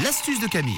L'astuce de Camille.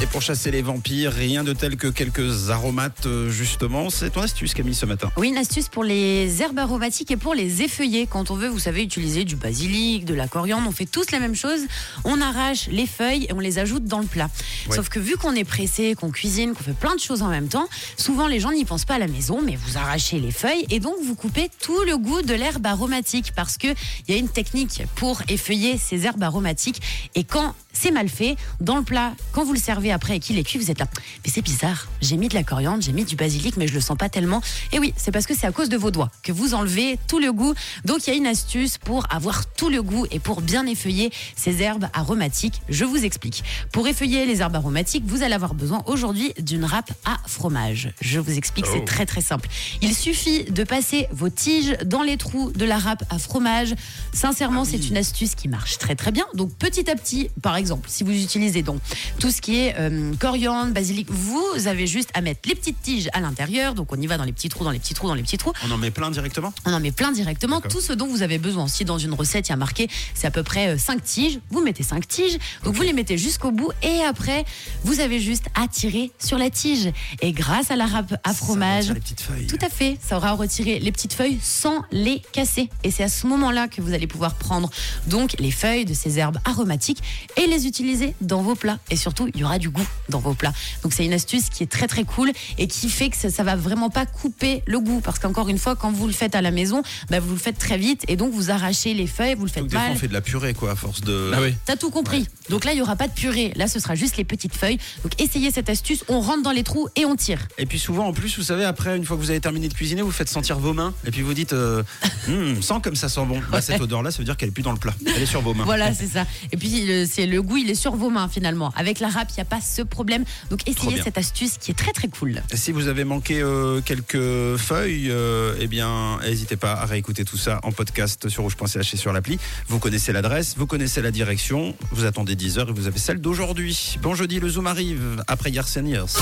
Et pour chasser les vampires, rien de tel que quelques aromates, euh, justement. C'est ton astuce, Camille, ce matin. Oui, une astuce pour les herbes aromatiques et pour les effeuiller. Quand on veut, vous savez, utiliser du basilic, de la coriandre, on fait tous la même chose. On arrache les feuilles et on les ajoute dans le plat. Ouais. Sauf que vu qu'on est pressé, qu'on cuisine, qu'on fait plein de choses en même temps, souvent les gens n'y pensent pas à la maison, mais vous arrachez les feuilles et donc vous coupez tout le goût de l'herbe aromatique parce que il y a une technique pour effeuiller ces herbes aromatiques et quand c'est mal fait, dans le plat, quand vous le servez après et qu'il est cuit, vous êtes là. Mais c'est bizarre, j'ai mis de la coriandre, j'ai mis du basilic, mais je le sens pas tellement. Et oui, c'est parce que c'est à cause de vos doigts que vous enlevez tout le goût. Donc il y a une astuce pour avoir tout le goût et pour bien effeuiller ces herbes aromatiques. Je vous explique. Pour effeuiller les herbes aromatiques, vous allez avoir besoin aujourd'hui d'une râpe à fromage. Je vous explique, Oh. c'est très très simple. Il suffit de passer vos tiges dans les trous de la râpe à fromage. Sincèrement, c'est une astuce qui marche très très bien. Donc petit à petit, par exemple, si vous utilisez donc tout ce qui est euh, coriandre, basilic, vous avez juste à mettre les petites tiges à l'intérieur. Donc on y va dans les petits trous, dans les petits trous, dans les petits trous. On en met plein directement? On en met plein directement. Tout ce dont vous avez besoin. Si dans une recette, il y a marqué, c'est à peu près 5 tiges, vous mettez 5 tiges. Donc vous les mettez jusqu'au bout et après, vous avez juste à tirer sur la tige. Et grâce à la râpe à fromage, Ça retire les petites feuilles. tout à fait, ça aura retiré les petites feuilles sans les casser. Et c'est à ce moment-là que vous allez pouvoir prendre donc les feuilles de ces herbes aromatiques et les utiliser dans vos plats. Et surtout, il y aura du goût dans vos plats. Donc c'est une astuce qui est très très cool et qui fait que ça, ça va vraiment pas couper le goût. Parce qu'encore une fois, quand vous le faites à la maison, bah, vous le faites très vite et donc vous arrachez les feuilles, vous le faites Donc, des fois, mal. on fait de la purée, quoi, à force de. Ah oui. T'as tout compris. Donc là, il y aura pas de purée. Là, ce sera juste les petites feuilles. Donc essayez cette astuce. On rentre dans les trous et on tire. Et puis souvent, en plus, vous savez, après, une fois que vous avez terminé de cuisiner, vous faites sentir vos mains. Et puis vous dites, euh, Hum, sens comme ça sent bon. Bah, cette odeur-là, ça veut dire qu'elle est plus dans le plat. Elle est sur vos mains. Voilà, c'est ça. Et puis, le- c'est le goût, il est sur vos mains finalement. Avec la râpe, il n'y a pas ce problème. Donc, essayez cette astuce qui est très très cool. Si vous avez manqué euh, quelques feuilles, euh, eh bien, n'hésitez pas à réécouter tout ça en podcast sur rouge.ch et sur l'appli. Vous connaissez l'adresse, vous connaissez la direction. Vous attendez 10 heures et vous avez celle d'aujourd'hui. Bon jeudi, le Zoom arrive après Years and Years.